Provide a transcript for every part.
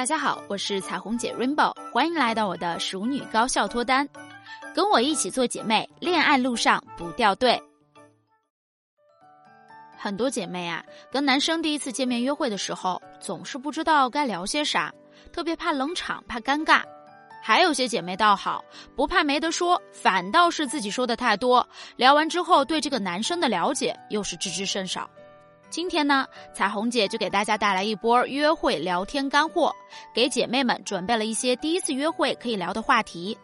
大家好，我是彩虹姐 Rainbow，欢迎来到我的熟女高效脱单，跟我一起做姐妹，恋爱路上不掉队。很多姐妹啊，跟男生第一次见面约会的时候，总是不知道该聊些啥，特别怕冷场，怕尴尬。还有些姐妹倒好，不怕没得说，反倒是自己说的太多，聊完之后对这个男生的了解又是知之甚少。今天呢，彩虹姐就给大家带来一波约会聊天干货，给姐妹们准备了一些第一次约会可以聊的话题。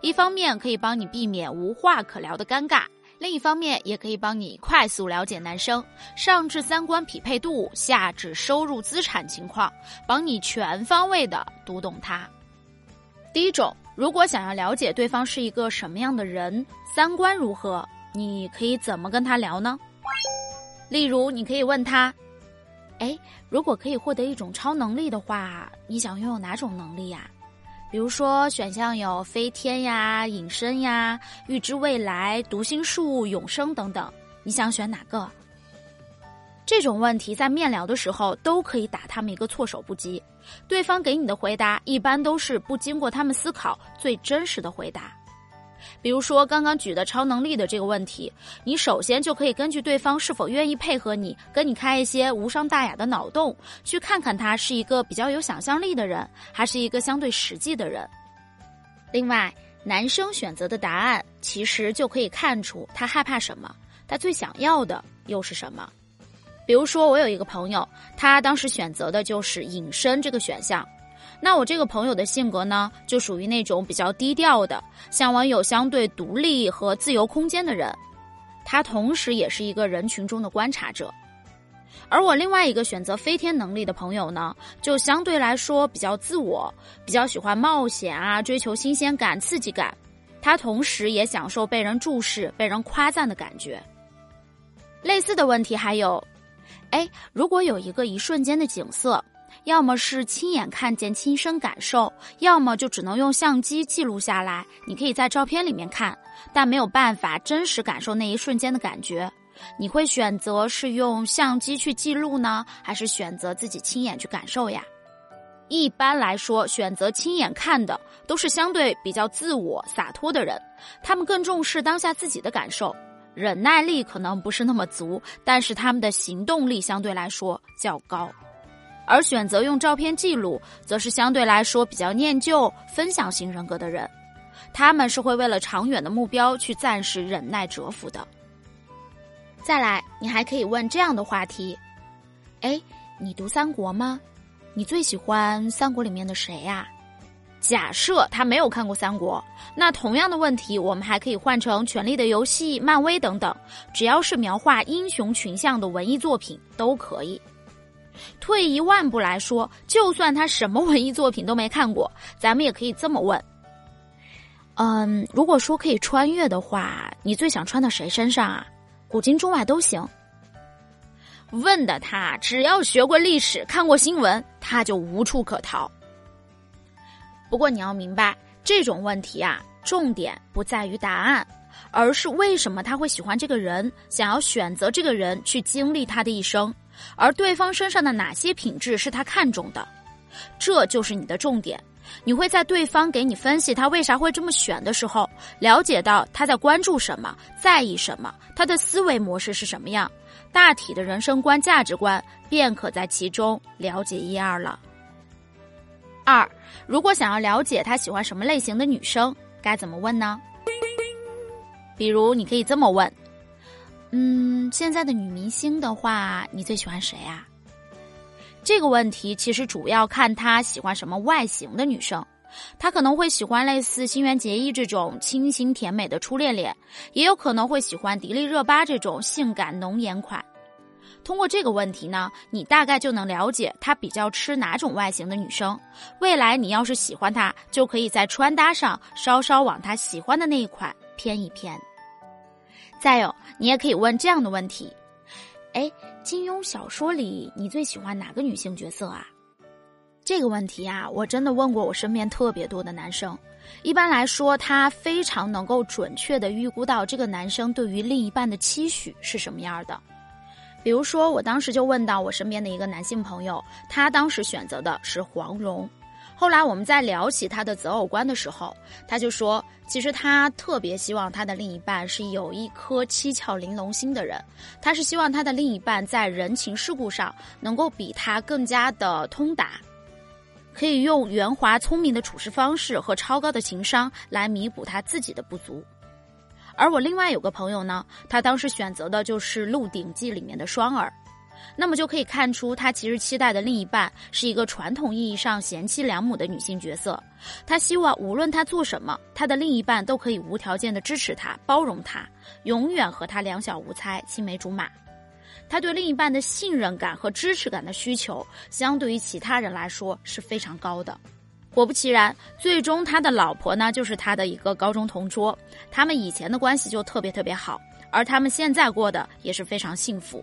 一方面可以帮你避免无话可聊的尴尬，另一方面也可以帮你快速了解男生，上至三观匹配度，下至收入资产情况，帮你全方位的读懂他。第一种，如果想要了解对方是一个什么样的人，三观如何，你可以怎么跟他聊呢？例如，你可以问他：“哎，如果可以获得一种超能力的话，你想拥有哪种能力呀？比如说，选项有飞天呀、隐身呀、预知未来、读心术、永生等等，你想选哪个？”这种问题在面聊的时候都可以打他们一个措手不及，对方给你的回答一般都是不经过他们思考最真实的回答。比如说刚刚举的超能力的这个问题，你首先就可以根据对方是否愿意配合你，跟你开一些无伤大雅的脑洞，去看看他是一个比较有想象力的人，还是一个相对实际的人。另外，男生选择的答案其实就可以看出他害怕什么，他最想要的又是什么。比如说，我有一个朋友，他当时选择的就是隐身这个选项。那我这个朋友的性格呢，就属于那种比较低调的，向往有相对独立和自由空间的人。他同时也是一个人群中的观察者。而我另外一个选择飞天能力的朋友呢，就相对来说比较自我，比较喜欢冒险啊，追求新鲜感、刺激感。他同时也享受被人注视、被人夸赞的感觉。类似的问题还有，哎，如果有一个一瞬间的景色。要么是亲眼看见、亲身感受，要么就只能用相机记录下来。你可以在照片里面看，但没有办法真实感受那一瞬间的感觉。你会选择是用相机去记录呢，还是选择自己亲眼去感受呀？一般来说，选择亲眼看的都是相对比较自我、洒脱的人，他们更重视当下自己的感受，忍耐力可能不是那么足，但是他们的行动力相对来说较高。而选择用照片记录，则是相对来说比较念旧、分享型人格的人，他们是会为了长远的目标去暂时忍耐蛰伏的。再来，你还可以问这样的话题：哎，你读三国吗？你最喜欢三国里面的谁呀？假设他没有看过三国，那同样的问题，我们还可以换成《权力的游戏》、漫威等等，只要是描画英雄群像的文艺作品都可以。退一万步来说，就算他什么文艺作品都没看过，咱们也可以这么问：嗯，如果说可以穿越的话，你最想穿到谁身上啊？古今中外都行。问的他只要学过历史、看过新闻，他就无处可逃。不过你要明白，这种问题啊，重点不在于答案，而是为什么他会喜欢这个人，想要选择这个人去经历他的一生。而对方身上的哪些品质是他看中的，这就是你的重点。你会在对方给你分析他为啥会这么选的时候，了解到他在关注什么，在意什么，他的思维模式是什么样，大体的人生观、价值观便可在其中了解一二了。二，如果想要了解他喜欢什么类型的女生，该怎么问呢？比如，你可以这么问。嗯，现在的女明星的话，你最喜欢谁啊？这个问题其实主要看她喜欢什么外形的女生，她可能会喜欢类似新垣结衣这种清新甜美的初恋脸，也有可能会喜欢迪丽热巴这种性感浓颜款。通过这个问题呢，你大概就能了解她比较吃哪种外形的女生。未来你要是喜欢她，就可以在穿搭上稍稍往她喜欢的那一款偏一偏。再有，你也可以问这样的问题：哎，金庸小说里你最喜欢哪个女性角色啊？这个问题啊，我真的问过我身边特别多的男生。一般来说，他非常能够准确的预估到这个男生对于另一半的期许是什么样的。比如说，我当时就问到我身边的一个男性朋友，他当时选择的是黄蓉。后来我们在聊起他的择偶观的时候，他就说，其实他特别希望他的另一半是有一颗七窍玲珑心的人，他是希望他的另一半在人情世故上能够比他更加的通达，可以用圆滑聪明的处事方式和超高的情商来弥补他自己的不足。而我另外有个朋友呢，他当时选择的就是《鹿鼎记》里面的双儿。那么就可以看出，他其实期待的另一半是一个传统意义上贤妻良母的女性角色。他希望无论他做什么，他的另一半都可以无条件的支持他、包容他，永远和他两小无猜、青梅竹马。他对另一半的信任感和支持感的需求，相对于其他人来说是非常高的。果不其然，最终他的老婆呢，就是他的一个高中同桌，他们以前的关系就特别特别好，而他们现在过得也是非常幸福。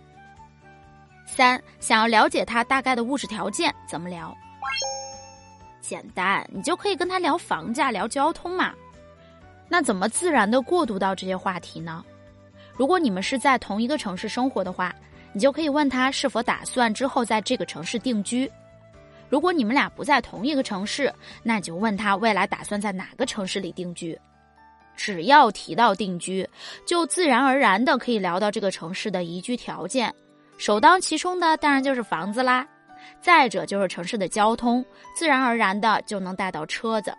三，想要了解他大概的物质条件，怎么聊？简单，你就可以跟他聊房价、聊交通嘛。那怎么自然的过渡到这些话题呢？如果你们是在同一个城市生活的话，你就可以问他是否打算之后在这个城市定居。如果你们俩不在同一个城市，那就问他未来打算在哪个城市里定居。只要提到定居，就自然而然的可以聊到这个城市的宜居条件。首当其冲的当然就是房子啦，再者就是城市的交通，自然而然的就能带到车子。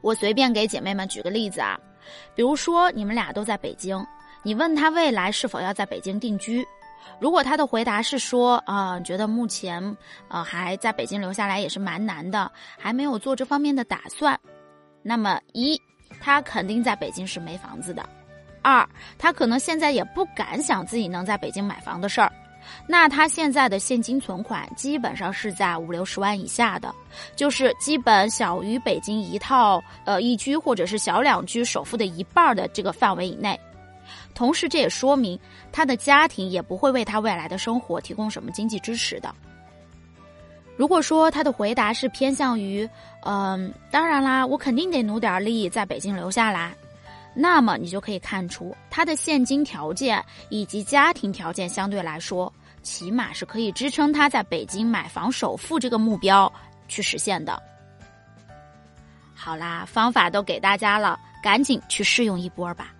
我随便给姐妹们举个例子啊，比如说你们俩都在北京，你问他未来是否要在北京定居，如果他的回答是说啊，觉得目前呃还在北京留下来也是蛮难的，还没有做这方面的打算，那么一，他肯定在北京是没房子的；二，他可能现在也不敢想自己能在北京买房的事儿。那他现在的现金存款基本上是在五六十万以下的，就是基本小于北京一套呃一居或者是小两居首付的一半的这个范围以内。同时，这也说明他的家庭也不会为他未来的生活提供什么经济支持的。如果说他的回答是偏向于嗯，当然啦，我肯定得努点力在北京留下来。那么你就可以看出，他的现金条件以及家庭条件相对来说，起码是可以支撑他在北京买房首付这个目标去实现的。好啦，方法都给大家了，赶紧去试用一波吧。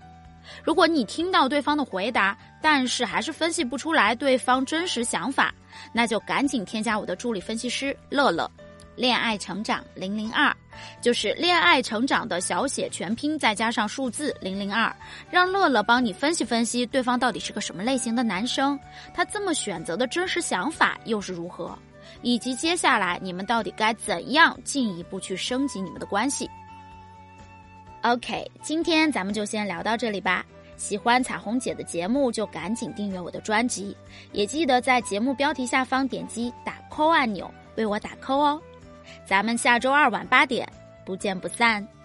如果你听到对方的回答，但是还是分析不出来对方真实想法，那就赶紧添加我的助理分析师乐乐。恋爱成长零零二，就是恋爱成长的小写全拼，再加上数字零零二，让乐乐帮你分析分析对方到底是个什么类型的男生，他这么选择的真实想法又是如何，以及接下来你们到底该怎样进一步去升级你们的关系。OK，今天咱们就先聊到这里吧。喜欢彩虹姐的节目就赶紧订阅我的专辑，也记得在节目标题下方点击打 call 按钮为我打 call 哦。咱们下周二晚八点不见不散。